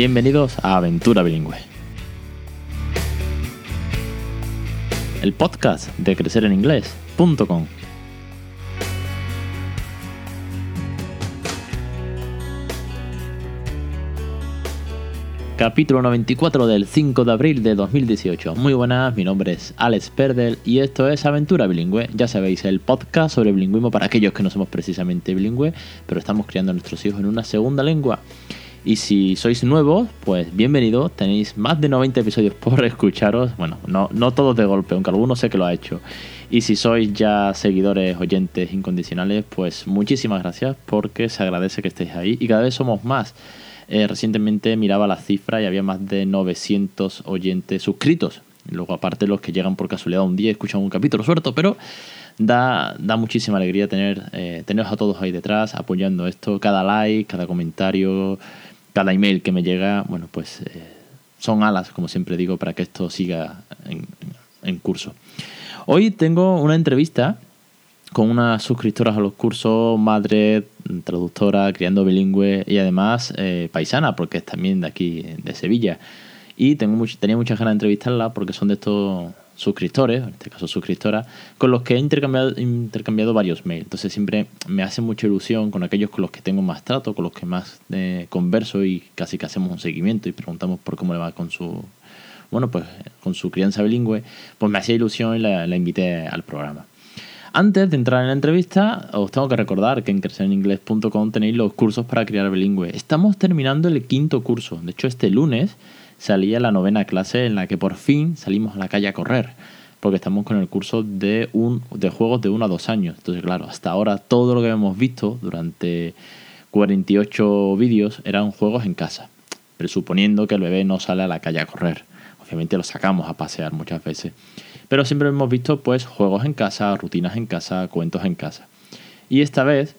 Bienvenidos a Aventura Bilingüe. El podcast de crecereninglés.com. Capítulo 94 del 5 de abril de 2018. Muy buenas, mi nombre es Alex Perdel y esto es Aventura Bilingüe. Ya sabéis, el podcast sobre bilingüismo para aquellos que no somos precisamente bilingües, pero estamos criando a nuestros hijos en una segunda lengua. Y si sois nuevos, pues bienvenidos. Tenéis más de 90 episodios por escucharos. Bueno, no, no todos de golpe, aunque algunos sé que lo ha hecho. Y si sois ya seguidores, oyentes incondicionales, pues muchísimas gracias porque se agradece que estéis ahí y cada vez somos más. Eh, recientemente miraba la cifra y había más de 900 oyentes suscritos. Luego, aparte, los que llegan por casualidad un día escuchan un capítulo suelto, pero da, da muchísima alegría tener eh, teneros a todos ahí detrás apoyando esto. Cada like, cada comentario, cada email que me llega, bueno, pues eh, son alas, como siempre digo, para que esto siga en, en curso. Hoy tengo una entrevista con unas suscriptoras a los cursos, madre, traductora, criando bilingüe y además eh, paisana, porque es también de aquí, de Sevilla. Y tengo tenía muchas ganas de entrevistarla porque son de estos suscriptores, en este caso suscriptoras, con los que he intercambiado, intercambiado varios mails. Entonces siempre me hace mucha ilusión con aquellos con los que tengo más trato, con los que más eh, converso y casi que hacemos un seguimiento y preguntamos por cómo le va con su bueno pues con su crianza bilingüe, pues me hacía ilusión y la, la invité al programa. Antes de entrar en la entrevista, os tengo que recordar que en crecereningles.com tenéis los cursos para criar bilingüe. Estamos terminando el quinto curso. De hecho, este lunes salía la novena clase en la que por fin salimos a la calle a correr. Porque estamos con el curso de, un, de juegos de 1 a 2 años. Entonces, claro, hasta ahora todo lo que hemos visto durante 48 vídeos eran juegos en casa. Presuponiendo que el bebé no sale a la calle a correr. Obviamente lo sacamos a pasear muchas veces. Pero siempre hemos visto pues juegos en casa, rutinas en casa, cuentos en casa. Y esta vez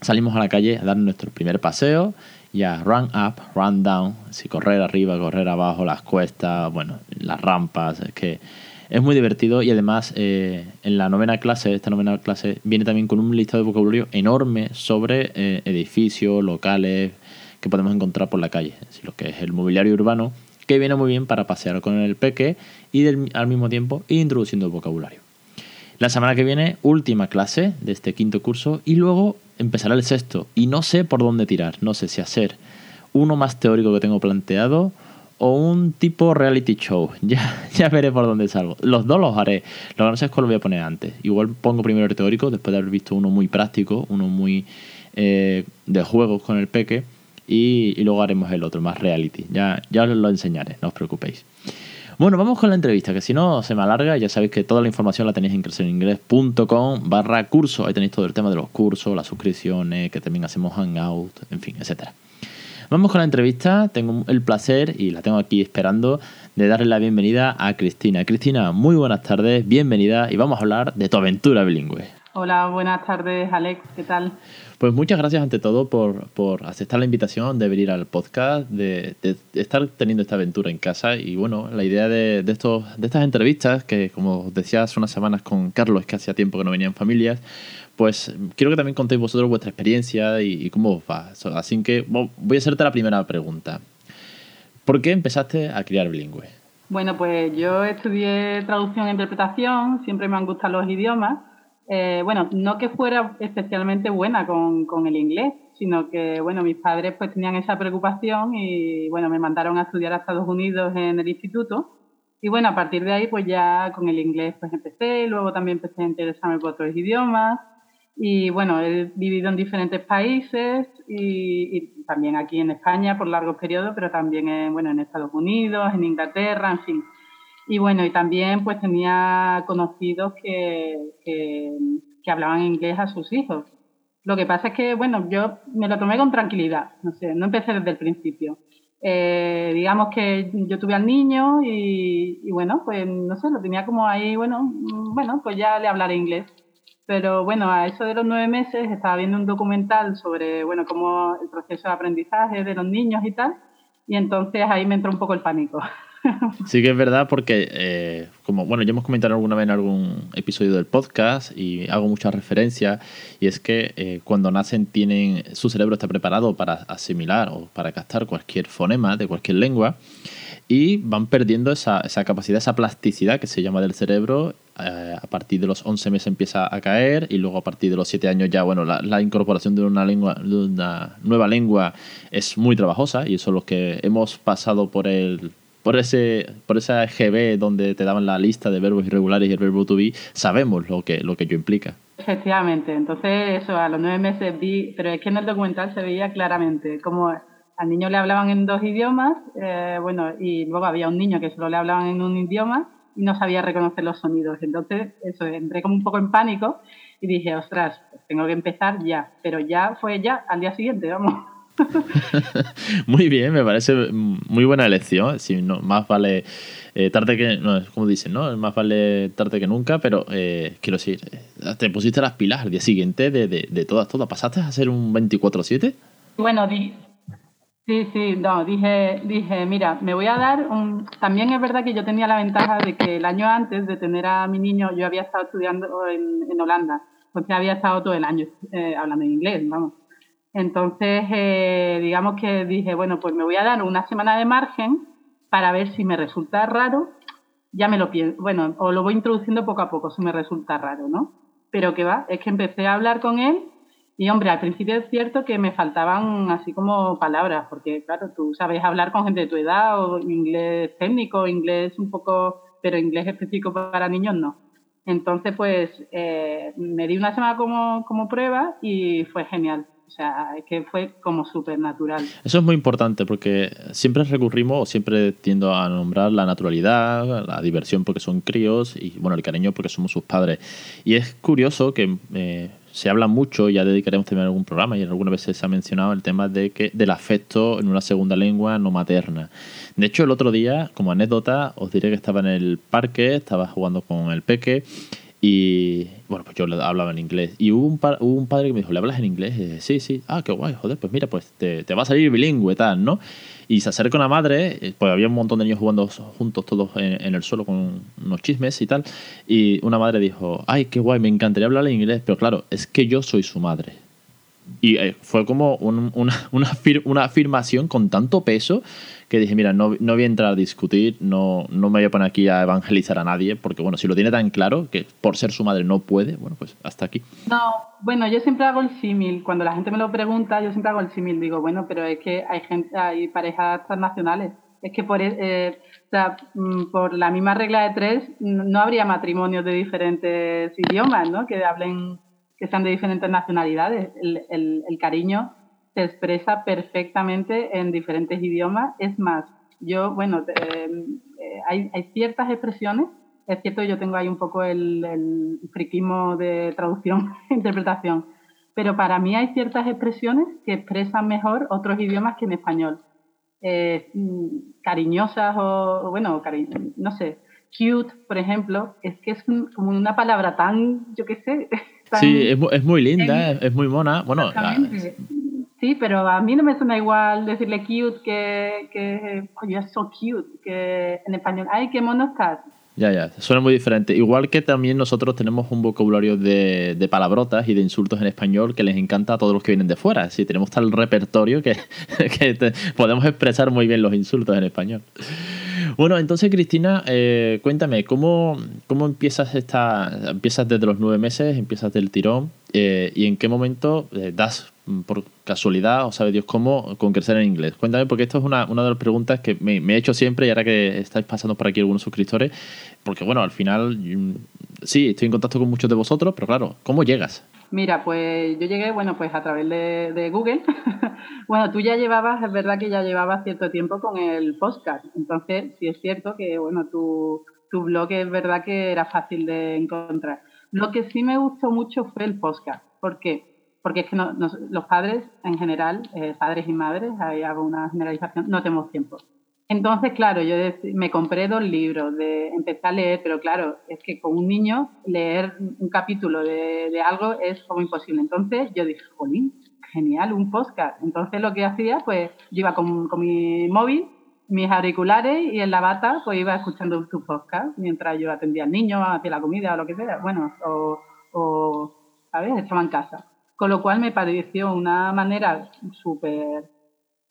salimos a la calle a dar nuestro primer paseo y a run up, run down, si correr arriba, correr abajo, las cuestas, bueno, las rampas, es que es muy divertido y además eh, en la novena clase, esta novena clase viene también con un listado de vocabulario enorme sobre eh, edificios, locales que podemos encontrar por la calle, lo que es el mobiliario urbano que viene muy bien para pasear con el peque y al mismo tiempo introduciendo vocabulario. La semana que viene, última clase de este quinto curso y luego empezará el sexto y no sé por dónde tirar, no sé si hacer uno más teórico que tengo planteado o un tipo reality show. Ya, ya veré por dónde salgo. Los dos los haré. Lo que no sé es cuál lo voy a poner antes. Igual pongo primero el teórico, después de haber visto uno muy práctico, uno muy eh, de juegos con el peque y, luego haremos el otro, más reality. Ya, ya os lo enseñaré, no os preocupéis. Bueno, vamos con la entrevista, que si no se me alarga, ya sabéis que toda la información la tenéis en crecereningles.com barra curso. Ahí tenéis todo el tema de los cursos, las suscripciones, que también hacemos hangout, en fin, etcétera. Vamos con la entrevista. Tengo el placer, y la tengo aquí esperando, de darle la bienvenida a Cristina. Cristina, muy buenas tardes, bienvenida, y vamos a hablar de tu aventura bilingüe. Hola, buenas tardes, Alex, ¿qué tal? Pues muchas gracias ante todo por, por aceptar la invitación de venir al podcast, de, estar teniendo esta aventura en casa y bueno, la idea de, de, estos, de estas entrevistas, que como decía hace unas semanas con Carlos, que hacía tiempo que no venían familias, pues quiero que también contéis vosotros vuestra experiencia y, cómo os va. Así que voy a hacerte la primera pregunta. ¿Por qué empezaste a criar bilingüe? Bueno, pues yo estudié traducción e interpretación, siempre me han gustado los idiomas eh, bueno, no que fuera especialmente buena con, con, el inglés, sino que, bueno, mis padres pues tenían esa preocupación y, bueno, me mandaron a estudiar a Estados Unidos en el instituto. Y bueno, a partir de ahí pues ya con el inglés pues empecé, luego también empecé a interesarme por otros idiomas. Y bueno, he vivido en diferentes países y, y también aquí en España por largos periodos, pero también en, bueno, en Estados Unidos, en Inglaterra, en fin. Y bueno, y también pues tenía conocidos que, que, hablaban inglés a sus hijos. Lo que pasa es que, bueno, yo me lo tomé con tranquilidad, no sé, no empecé desde el principio. Eh, digamos que yo tuve al niño y, y, bueno, pues no sé, lo tenía como ahí, bueno, bueno, pues ya le hablaré inglés. Pero bueno, a eso de los nueve meses estaba viendo un documental sobre, bueno, cómo el proceso de aprendizaje de los niños y tal, y entonces ahí me entró un poco el pánico. Sí que es verdad porque, eh, como bueno, ya hemos comentado alguna vez en algún episodio del podcast y hago muchas referencias, y es que eh, cuando nacen tienen, su cerebro está preparado para asimilar o para captar cualquier fonema de cualquier lengua y van perdiendo esa, esa capacidad, esa plasticidad que se llama del cerebro. Eh, a partir de los 11 meses empieza a caer y luego a partir de los 7 años ya, bueno, la, la, incorporación de una, lengua, de una nueva lengua es muy trabajosa y eso es lo que hemos pasado por el por ese por esa GB donde te daban la lista de verbos irregulares y el verbo to be, sabemos lo que lo que ello implica. Efectivamente, entonces eso a los nueve meses vi, pero es que en el documental se veía claramente como al niño le hablaban en dos idiomas, eh, bueno, y luego había un niño que solo le hablaban en un idioma y no sabía reconocer los sonidos. Entonces, eso, entré como un poco en pánico y dije, ostras, tengo que empezar ya. Pero ya fue ya al día siguiente, vamos. muy bien, me parece muy buena elección. Si no, más vale eh, tarde que. No, como dicen, ¿no? Más vale tarde que nunca, pero eh, quiero decir, eh, te pusiste las pilas al día siguiente de, de, de todas, todas. ¿Pasaste a ser un 24-7? Bueno, di, Sí, sí, no, dije, dije, mira, me voy a dar un... También es verdad que yo tenía la ventaja de que el año antes de tener a mi niño, yo había estado estudiando en, en Holanda, entonces había estado todo el año eh, hablando en inglés, vamos. Entonces, eh, digamos que dije, bueno, pues me voy a dar una semana de margen para ver si me resulta raro, ya me lo pienso, bueno, o lo voy introduciendo poco a poco si me resulta raro, ¿no? Pero que va, es que empecé a hablar con él y hombre, al principio es cierto que me faltaban así como palabras, porque claro, tú sabes hablar con gente de tu edad o inglés técnico, inglés un poco, pero inglés específico para niños no. Entonces, pues eh, me di una semana como, como prueba y fue genial. Sea, es que fue como súper natural. Eso es muy importante porque siempre recurrimos o siempre tiendo a nombrar la naturalidad, la diversión porque son críos y, bueno, el cariño porque somos sus padres. Y es curioso que eh, se habla mucho, ya dedicaremos también algún programa y algunas veces se ha mencionado el tema de que del afecto en una segunda lengua no materna. De hecho, el otro día, como anécdota, os diré que estaba en el parque, estaba jugando con el peque y bueno, pues yo hablaba en inglés. Y hubo un, hubo un padre que me dijo, ¿le hablas en inglés? Y dije, sí, sí. Ah, qué guay, joder, pues mira, pues te, va a salir bilingüe, tal, ¿no? Y se acerca una madre, eh, pues había un montón de niños jugando juntos todos en, el suelo con unos chismes y tal. Y una madre dijo, ay, qué guay, me encantaría hablar en inglés, pero claro, es que yo soy su madre. Y eh, fue como una, una, una, afirmación con tanto peso que dije, mira, no, no voy a entrar a discutir, no, no me voy a poner aquí a evangelizar a nadie, porque bueno, si lo tiene tan claro que por ser su madre no puede, bueno, pues hasta aquí. No, bueno, yo siempre hago el símil, cuando la gente me lo pregunta, yo siempre hago el símil, digo, bueno, pero es que hay gente, hay parejas transnacionales, es que por, eh, o sea, mm, por la misma regla de tres no habría matrimonios de diferentes idiomas, ¿no? Que hablen, que sean de diferentes nacionalidades. El, el, el cariño se expresa perfectamente en diferentes idiomas. Es más, yo, bueno, eh, eh, hay, hay, ciertas expresiones, es cierto, yo tengo ahí un poco el, el friquismo de traducción e interpretación, pero para mí hay ciertas expresiones que expresan mejor otros idiomas que en español. Eh, cariñosas o, bueno, cari no sé, cute, por ejemplo, es que es como una palabra tan, yo qué sé. sí, es, es, muy linda, es, muy mona. Bueno, Sí, pero a mí no me suena igual decirle cute que, que oye, es so cute, que en español, ay, qué mono estás. Ya, ya, suena muy diferente. Igual que también nosotros tenemos un vocabulario de, de palabrotas y de insultos en español que les encanta a todos los que vienen de fuera. Sí, tenemos tal repertorio que, que podemos expresar muy bien los insultos en español. Bueno, entonces Cristina, eh, cuéntame, ¿cómo, ¿cómo empiezas esta, empiezas desde los nueve meses, empiezas del tirón eh, y en qué momento eh, das por casualidad o sabe Dios cómo con crecer en inglés? Cuéntame, porque esto es una, una de las preguntas que me, he hecho siempre y ahora que estáis pasando por aquí algunos suscriptores, porque bueno, al final mm, sí, estoy en contacto con muchos de vosotros, pero claro, ¿cómo llegas? Mira, pues yo llegué, bueno, pues a través de, de Google. bueno, tú ya llevabas, es verdad que ya llevabas cierto tiempo con el podcast, entonces sí es cierto que, bueno, tu, tu blog es verdad que era fácil de encontrar. Lo que sí me gustó mucho fue el podcast. ¿Por qué? Porque es que no, los padres en general, eh, padres y madres, ahí hago una generalización, no tenemos tiempo. Entonces, claro, yo me compré dos libros, de, empecé a leer, pero claro, es que con un niño leer un capítulo de, de algo es como imposible. Entonces yo dije, jolín, genial, un podcast. Entonces lo que hacía, pues yo iba con, con mi móvil mis auriculares y en la bata pues iba escuchando tu podcast mientras yo atendía al niño, hacía la comida o lo que sea, bueno, o, o ¿sabes? Estaba en casa. Con lo cual me pareció una manera súper,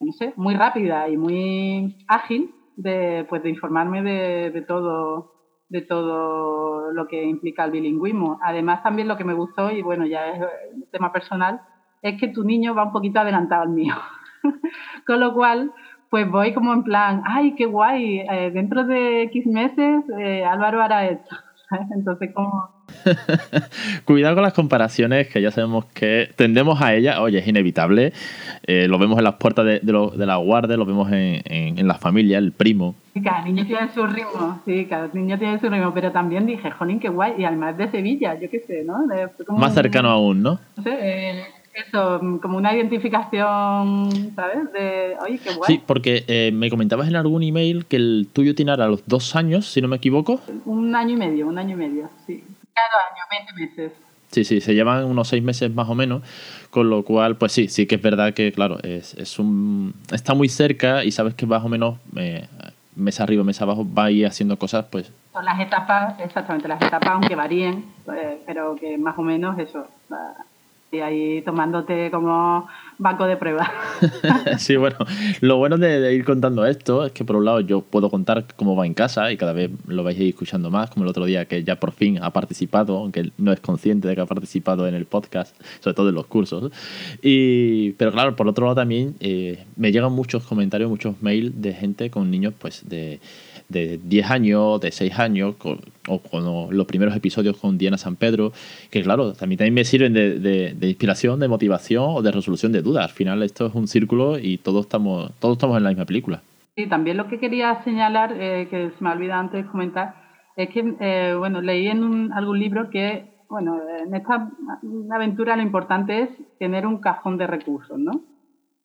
no sé, muy rápida y muy ágil de, pues, de informarme de, de todo de todo lo que implica el bilingüismo. Además, también lo que me gustó, y bueno, ya es tema personal, es que tu niño va un poquito adelantado al mío. Con lo cual, pues voy como en plan, ay, qué guay, eh, dentro de X meses eh, Álvaro hará esto. Entonces, como... Cuidado con las comparaciones, que ya sabemos que tendemos a ellas, oye, es inevitable, eh, lo vemos en las puertas de, de, la guardia, lo vemos en, en, la familia, el primo. cada niño tiene su ritmo, sí, cada niño tiene su ritmo, pero también dije, jolín, qué guay, y además de Sevilla, yo qué sé, ¿no? Más cercano aún, ¿no? No sé, eso, como una identificación, ¿sabes? De, oye, qué guay. Sí, porque eh, me comentabas en algún email que el tuyo tiene ahora los dos años, si no me equivoco. Un año y medio, un año y medio, sí. Cada año, 20 meses. Sí, sí, se llevan unos seis meses más o menos, con lo cual, pues sí, sí que es verdad que, claro, es, es un, está muy cerca y sabes que más o menos eh, mes arriba, mes abajo va a ir haciendo cosas, pues... Son las etapas, exactamente, las etapas, aunque varíen, eh, pero que más o menos eso, ahí tomándote como banco de prueba. sí, bueno, lo bueno de, ir contando esto es que por un lado yo puedo contar cómo va en casa y cada vez lo vais a ir escuchando más, como el otro día que ya por fin ha participado, aunque no es consciente de que ha participado en el podcast, sobre todo en los cursos. Y, pero claro, por otro lado también eh, me llegan muchos comentarios, muchos mails de gente con niños pues de de 10 años, de 6 años, o con los primeros episodios con Diana San Pedro, que claro, también, también me sirven de, de, inspiración, de motivación o de resolución de dudas. Al final esto es un círculo y todos estamos, todos estamos en la misma película. Sí, también lo que quería señalar, eh, que se me ha olvidado antes comentar, es que, eh, bueno, leí en algún libro que, bueno, en esta aventura lo importante es tener un cajón de recursos, ¿no?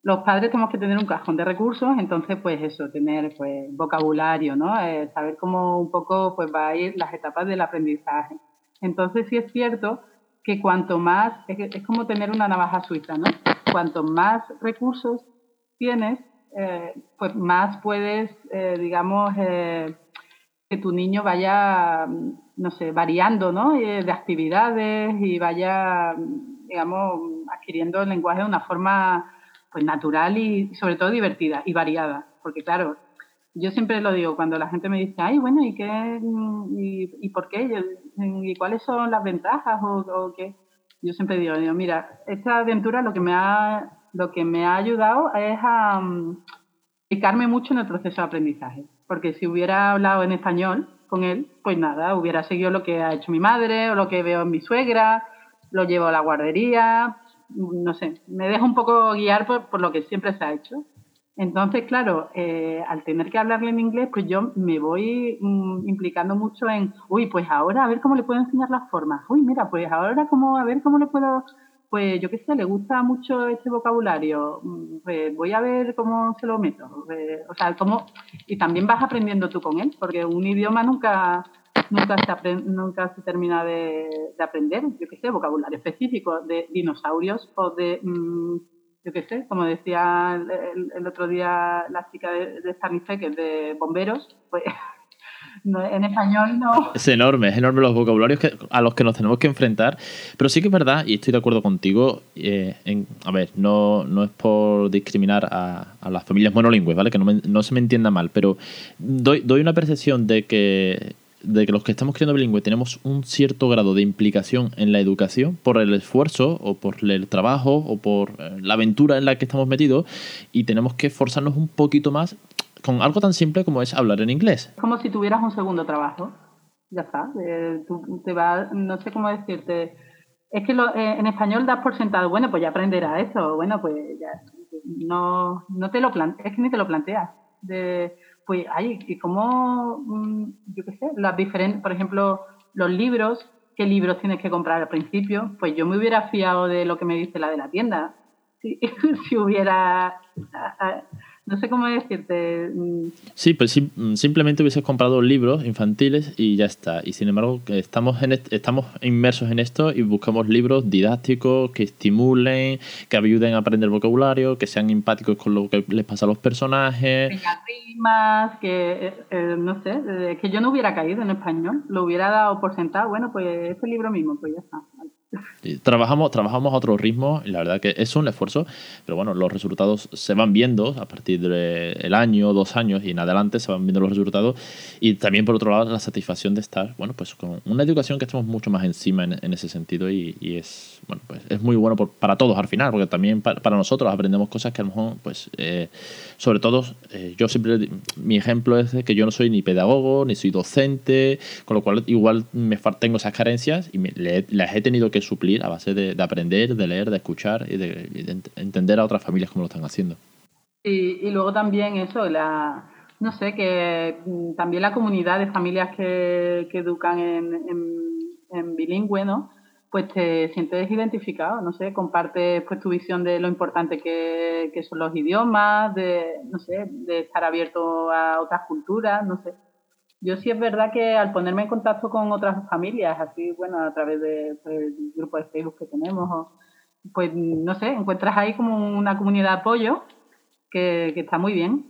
Los padres tenemos que tener un cajón de recursos, entonces pues eso, tener pues vocabulario, ¿no? Eh, saber cómo un poco pues va a ir las etapas del aprendizaje. Entonces sí es cierto que cuanto más, es, como tener una navaja suiza, ¿no? Cuanto más recursos tienes, eh, pues más puedes, eh, digamos, que tu niño vaya, no sé, variando, ¿no? de actividades y vaya, digamos, adquiriendo el lenguaje de una forma pues natural y sobre todo divertida y variada. Porque claro, yo siempre lo digo cuando la gente me dice, ay, bueno, ¿y qué? ¿Y, por qué? ¿Y cuáles son las ventajas? O, qué? Yo siempre digo, mira, esta aventura lo que me ha, lo que me ha ayudado es a um, mucho en el proceso de aprendizaje. Porque si hubiera hablado en español con él, pues nada, hubiera seguido lo que ha hecho mi madre o lo que veo en mi suegra, lo llevo a la guardería, no sé, me dejo un poco guiar por, lo que siempre se ha hecho. Entonces, claro, eh, al tener que hablarle en inglés, pues yo me voy mm, implicando mucho en, uy, pues ahora a ver cómo le puedo enseñar las formas. Uy, mira, pues ahora cómo, a ver cómo le puedo, pues yo qué sé, le gusta mucho este vocabulario, mm, pues voy a ver cómo se lo meto. Eh, o sea, cómo, y también vas aprendiendo tú con él, porque un idioma nunca, nunca se, nunca se termina de, aprender, yo qué sé, vocabulario específico de dinosaurios o de, mm, yo qué sé, como decía el, otro día la chica de, de que es de bomberos, pues en español no. Es enorme, es enorme los vocabularios a los que nos tenemos que enfrentar. Pero sí que es verdad, y estoy de acuerdo contigo, eh, a ver, no, no es por discriminar a, a las familias monolingües, ¿vale? Que no, no se me entienda mal, pero doy, doy una percepción de que de que los que estamos criando bilingüe tenemos un cierto grado de implicación en la educación por el esfuerzo o por el trabajo o por eh, la aventura en la que estamos metidos y tenemos que esforzarnos un poquito más con algo tan simple como es hablar en inglés. Como si tuvieras un segundo trabajo. Ya está. No sé cómo decirte. Es que eh, en español das por sentado, bueno, pues ya aprenderás eso. Bueno, pues ya. No, no te lo planteas, es que ni te lo planteas. Pues, ay, ¿y cómo, mm, yo qué sé, las diferentes, por ejemplo, los libros, qué libros tienes que comprar al principio? Pues yo me hubiera fiado de lo que me dice la de la tienda. Si, si hubiera, no sé cómo decirte. Mm. Sí, pues mm, simplemente hubieses comprado libros infantiles y ya está. Y sin embargo, estamos, en estamos inmersos en esto y buscamos libros didácticos que estimulen, que ayuden a aprender vocabulario, que sean empáticos con lo que les pasa a los personajes. rimas, que eh, eh, no sé, que yo no hubiera caído en español, lo hubiera dado por sentado. Bueno, pues ese libro mismo, pues ya está. Trabajamos, trabajamos a otro ritmo y la verdad que es un esfuerzo, pero bueno, los resultados se van viendo a partir del año, dos años y en adelante se van viendo los resultados. Y también por otro lado la satisfacción de estar, bueno, pues con una educación que estamos mucho más encima en, ese sentido y, es, bueno, pues es muy bueno para todos al final, porque también para, nosotros aprendemos cosas que a lo mejor, pues, eh, sobre todo, eh, yo siempre, mi ejemplo es que yo no soy ni pedagogo, ni soy docente, con lo cual igual me tengo esas carencias y me, las he tenido que suplir a base de, aprender, de leer, de escuchar y de, entender a otras familias cómo lo están haciendo. Y, y luego también eso, la, no sé, que mm, también la comunidad de familias que, que educan en, en, bilingüe, ¿no? Pues te sientes identificado, no sé, compartes pues tu visión de lo importante que, que son los idiomas, de, no sé, de estar abierto a otras culturas, no sé. Yo sí es verdad que al ponerme en contacto con otras familias, así, bueno, a través de, pues, del grupo de Facebook que tenemos, pues no sé, encuentras ahí como una comunidad de apoyo que, está muy bien.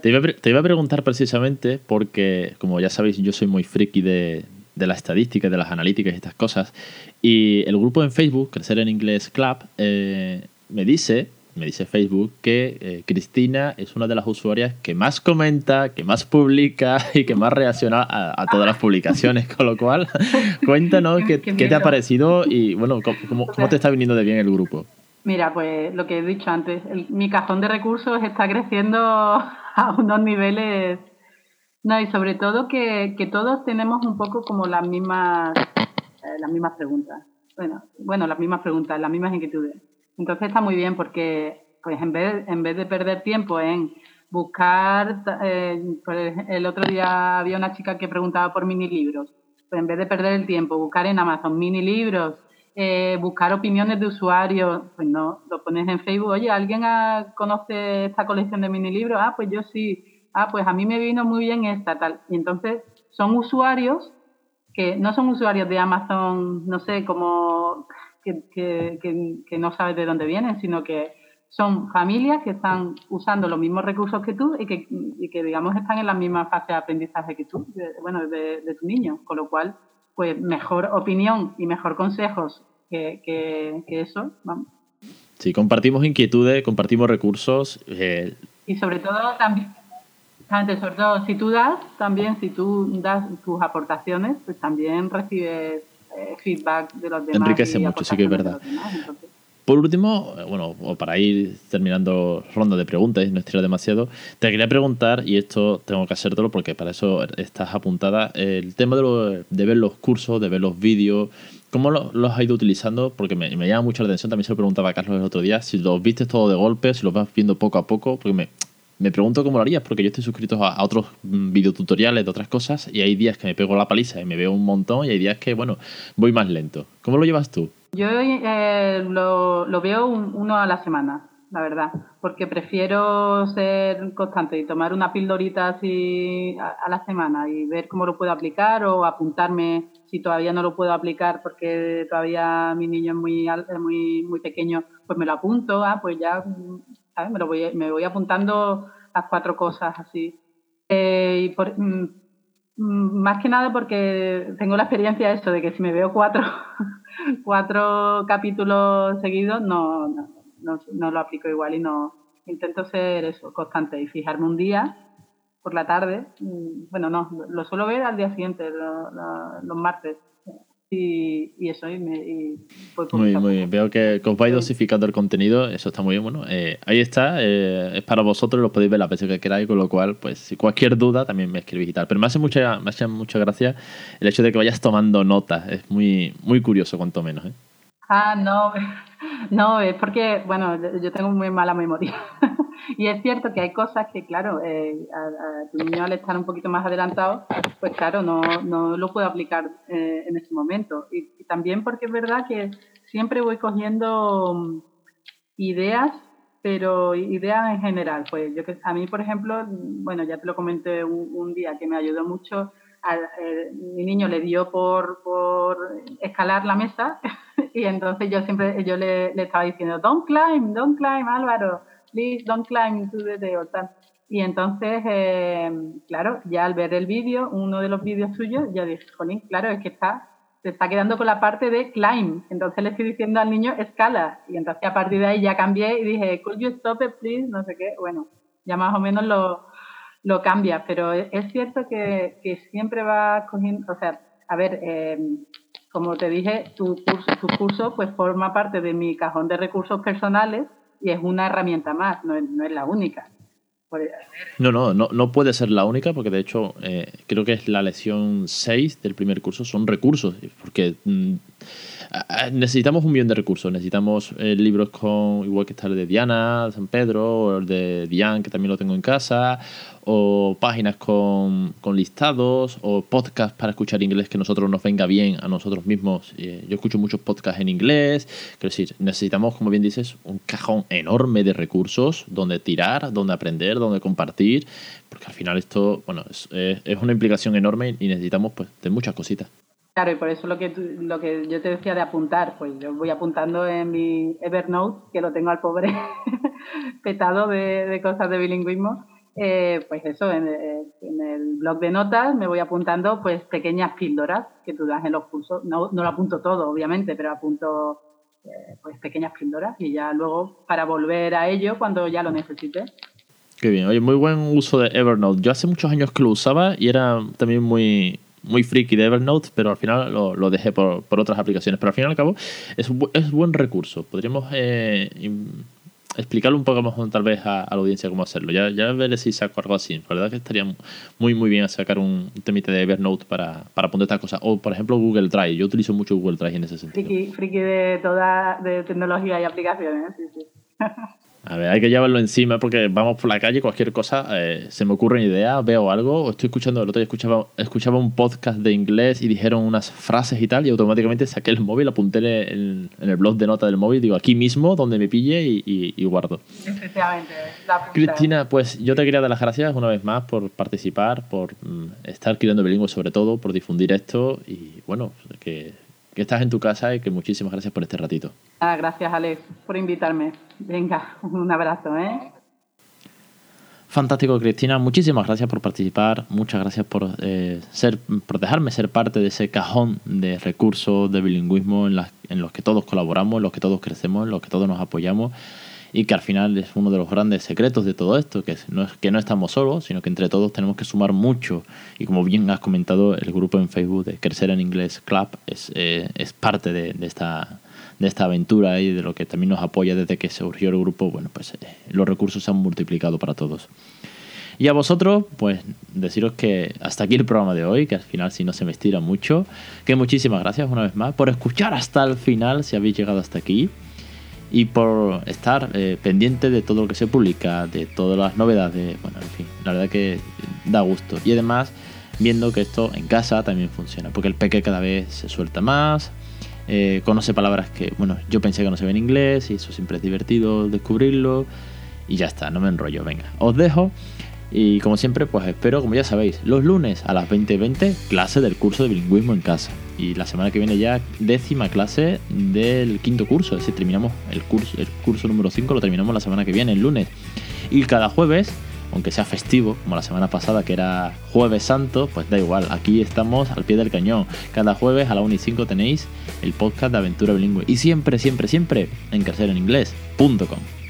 te, iba a, preguntar precisamente porque, como ya sabéis, yo soy muy friki de, de la estadística, de las analíticas y estas cosas. Y el grupo en Facebook, Crecer en Inglés Club, eh, me dice me dice Facebook que eh, Cristina es una de las usuarias que más comenta, que más publica y que más reacciona a, todas las publicaciones. Con lo cual, cuéntanos qué, te ha parecido y bueno, cómo, te está viniendo de bien el grupo. Mira, pues lo que he dicho antes, mi cajón de recursos está creciendo a unos niveles. No, y sobre todo que, todos tenemos un poco como las mismas, eh, las mismas preguntas. Bueno, bueno, las mismas preguntas, las mismas inquietudes. Entonces está muy bien porque pues en vez, en vez de perder tiempo en buscar, eh, el otro día había una chica que preguntaba por mini libros, pues en vez de perder el tiempo, buscar en Amazon mini libros, eh, buscar opiniones de usuarios, pues no, lo pones en Facebook, oye, ¿alguien conoce esta colección de mini libros? Ah, pues yo sí, ah, pues a mí me vino muy bien esta, tal. Y entonces son usuarios que no son usuarios de Amazon, no sé, como que, que, no sabes de dónde vienen, sino que son familias que están usando los mismos recursos que tú y que, y que digamos, están en la misma fase de aprendizaje que tú, bueno, de, de, tu niño. Con lo cual, pues mejor opinión y mejor consejos que, que, eso, vamos. Sí, compartimos inquietudes, compartimos recursos. Eh, y sobre todo también, sobre todo si tú das, también si tú das tus aportaciones, pues también recibes feedback de los demás. Enriquece mucho, sí que es verdad. Por último, bueno, para ir terminando ronda de preguntas y no estirar demasiado, te quería preguntar, y esto tengo que hacértelo porque para eso estás apuntada, el tema de, de ver los cursos, de ver los vídeos, ¿cómo los has ido utilizando? Porque me, me, llama mucho la atención, también se lo preguntaba a Carlos el otro día, si los viste todo de golpe, si los vas viendo poco a poco, porque me, me pregunto cómo lo harías, porque yo estoy suscrito a, otros videotutoriales de otras cosas y hay días que me pego la paliza y me veo un montón y hay días que, bueno, voy más lento. ¿Cómo lo llevas tú? Yo eh, lo, veo uno a la semana, la verdad, porque prefiero ser constante y tomar una pildorita así a, la semana y ver cómo lo puedo aplicar o apuntarme si todavía no lo puedo aplicar porque todavía mi niño es muy, muy, muy pequeño, pues me lo apunto, ah, pues ya me, lo voy, me voy apuntando las cuatro cosas así. Eh, y por, mm, mm, más que nada porque tengo la experiencia de eso, de que si me veo cuatro, cuatro capítulos seguidos, no, no, no, lo aplico igual y no intento ser eso, constante y fijarme un día por la tarde. Mm, bueno, no, lo suelo ver al día siguiente, los martes y, eso. Y, me, muy, muy bien. Veo que, os vais dosificando el contenido. Eso está muy bien. Bueno, eh, ahí está. Eh, es para vosotros. Lo podéis ver las veces que queráis. Con lo cual, pues si cualquier duda también me escribís y tal. Pero me hace mucha, me hace mucha gracia el hecho de que vayas tomando notas. Es muy, muy curioso, cuanto menos. ¿eh? Ah, no. No, es porque, bueno, yo tengo muy mala memoria. y es cierto que hay cosas que, claro, eh, a, tu niño al estar un poquito más adelantado, pues claro, no, no lo puedo aplicar eh, en ese momento. Y, también porque es verdad que siempre voy cogiendo mm, ideas pero ideas en general. Pues yo que a mí, por ejemplo, bueno, ya te lo comenté un, día que me ayudó mucho. Eh, mi niño le dio por, por escalar la mesa y entonces yo siempre yo le, le, estaba diciendo don't climb, don't climb, Álvaro, please don't climb to the table. Y entonces, eh, claro, ya al ver el vídeo, uno de los vídeos suyos, ya dije, jolín, claro, es que está se está quedando con la parte de climb. Entonces le estoy diciendo al niño escala. Y entonces a partir de ahí ya cambié y dije, could you stop it, please? No sé qué. Bueno, ya más o menos lo, lo cambia. Pero es cierto que, que siempre va cogiendo, o sea, a ver, eh, como te dije, tu curso, tu curso pues forma parte de mi cajón de recursos personales y es una herramienta más, no no es la única. No, no, no, no puede ser la única, porque de hecho eh, creo que es la lección 6 del primer curso, son recursos, porque mm, necesitamos un millón de recursos. Necesitamos eh, libros con, igual que está el de Diana, San Pedro, o el de Diane, que también lo tengo en casa, o páginas con, con listados, o podcasts para escuchar inglés que nosotros nos venga bien a nosotros mismos. Eh, yo escucho muchos podcasts en inglés. Quiero decir, necesitamos, como bien dices, un cajón enorme de recursos donde tirar, donde aprender, donde compartir, porque al final esto, bueno, es, es una implicación enorme y necesitamos pues de muchas cositas. Claro, y por eso lo que, lo que yo te decía de apuntar, pues yo voy apuntando en mi Evernote, que lo tengo al pobre petado de, cosas de bilingüismo, eh, pues eso, en, el blog de notas me voy apuntando pues pequeñas píldoras que tú das en los cursos. No, no lo apunto todo, obviamente, pero apunto eh, pues pequeñas píldoras y ya luego para volver a ello cuando ya lo necesite. Qué bien, oye, muy buen uso de Evernote. Yo hace muchos años que lo usaba y era también muy, muy friki de Evernote, pero al final lo, lo dejé por, por, otras aplicaciones. Pero al fin y al cabo es, es buen recurso. Podríamos eh, explicarlo un poco más tal vez a, la audiencia cómo hacerlo. Ya, ya veré si saco algo así. La verdad que estaría muy muy bien sacar un temite de Evernote para, para poner estas cosas. O por ejemplo Google Drive. Yo utilizo mucho Google Drive en ese sentido. Friki, friki de toda de tecnología y aplicaciones. Sí, sí. A ver, hay que llevarlo encima porque vamos por la calle, cualquier cosa, eh, se me ocurre una idea, veo algo, o estoy escuchando, el otro día escuchaba, escuchaba un podcast de inglés y dijeron unas frases y tal, y automáticamente saqué el móvil, apunté en, el blog de nota del móvil, digo aquí mismo, donde me pille y, guardo. Efectivamente. Cristina, pues yo te quería dar las gracias una vez más por participar, por mm, estar criando bilingüe sobre todo, por difundir esto y bueno, que que estás en tu casa y que muchísimas gracias por este ratito. Ah, gracias, Alex, por invitarme. Venga, un abrazo, ¿eh? Fantástico, Cristina. Muchísimas gracias por participar. Muchas gracias por, eh, ser, por dejarme ser parte de ese cajón de recursos de bilingüismo en, en los que todos colaboramos, en los que todos crecemos, en los que todos nos apoyamos y que al final es uno de los grandes secretos de todo esto, que no es que no estamos solos, sino que entre todos tenemos que sumar mucho. Y como bien has comentado, el grupo en Facebook de Crecer en Inglés Club es, eh, es parte de, esta de esta aventura y de lo que también nos apoya desde que surgió el grupo, bueno, pues eh, los recursos se han multiplicado para todos. Y a vosotros, pues deciros que hasta aquí el programa de hoy, que al final si no se me estira mucho, que muchísimas gracias una vez más por escuchar hasta el final si habéis llegado hasta aquí y por estar eh, pendiente de todo lo que se publica, de todas las novedades. Bueno, en fin, la verdad que da gusto. Y además, viendo que esto en casa también funciona, porque el peque cada vez se suelta más, eh, conoce palabras que, bueno, yo pensé que no se ve en inglés y eso siempre es divertido descubrirlo. Y ya está, no me enrollo, venga, os dejo. Y como siempre, pues espero, como ya sabéis, los lunes a las 20.20, clase del curso de bilingüismo en casa. Y la semana que viene ya décima clase del quinto curso. Es decir, terminamos el curso, el curso número 5 lo terminamos la semana que viene, el lunes. Y cada jueves, aunque sea festivo, como la semana pasada que era jueves santo, pues da igual, aquí estamos al pie del cañón. Cada jueves a la 1 y 5 tenéis el podcast de Aventura Bilingüe. Y siempre, siempre, siempre en crecereninglés.com.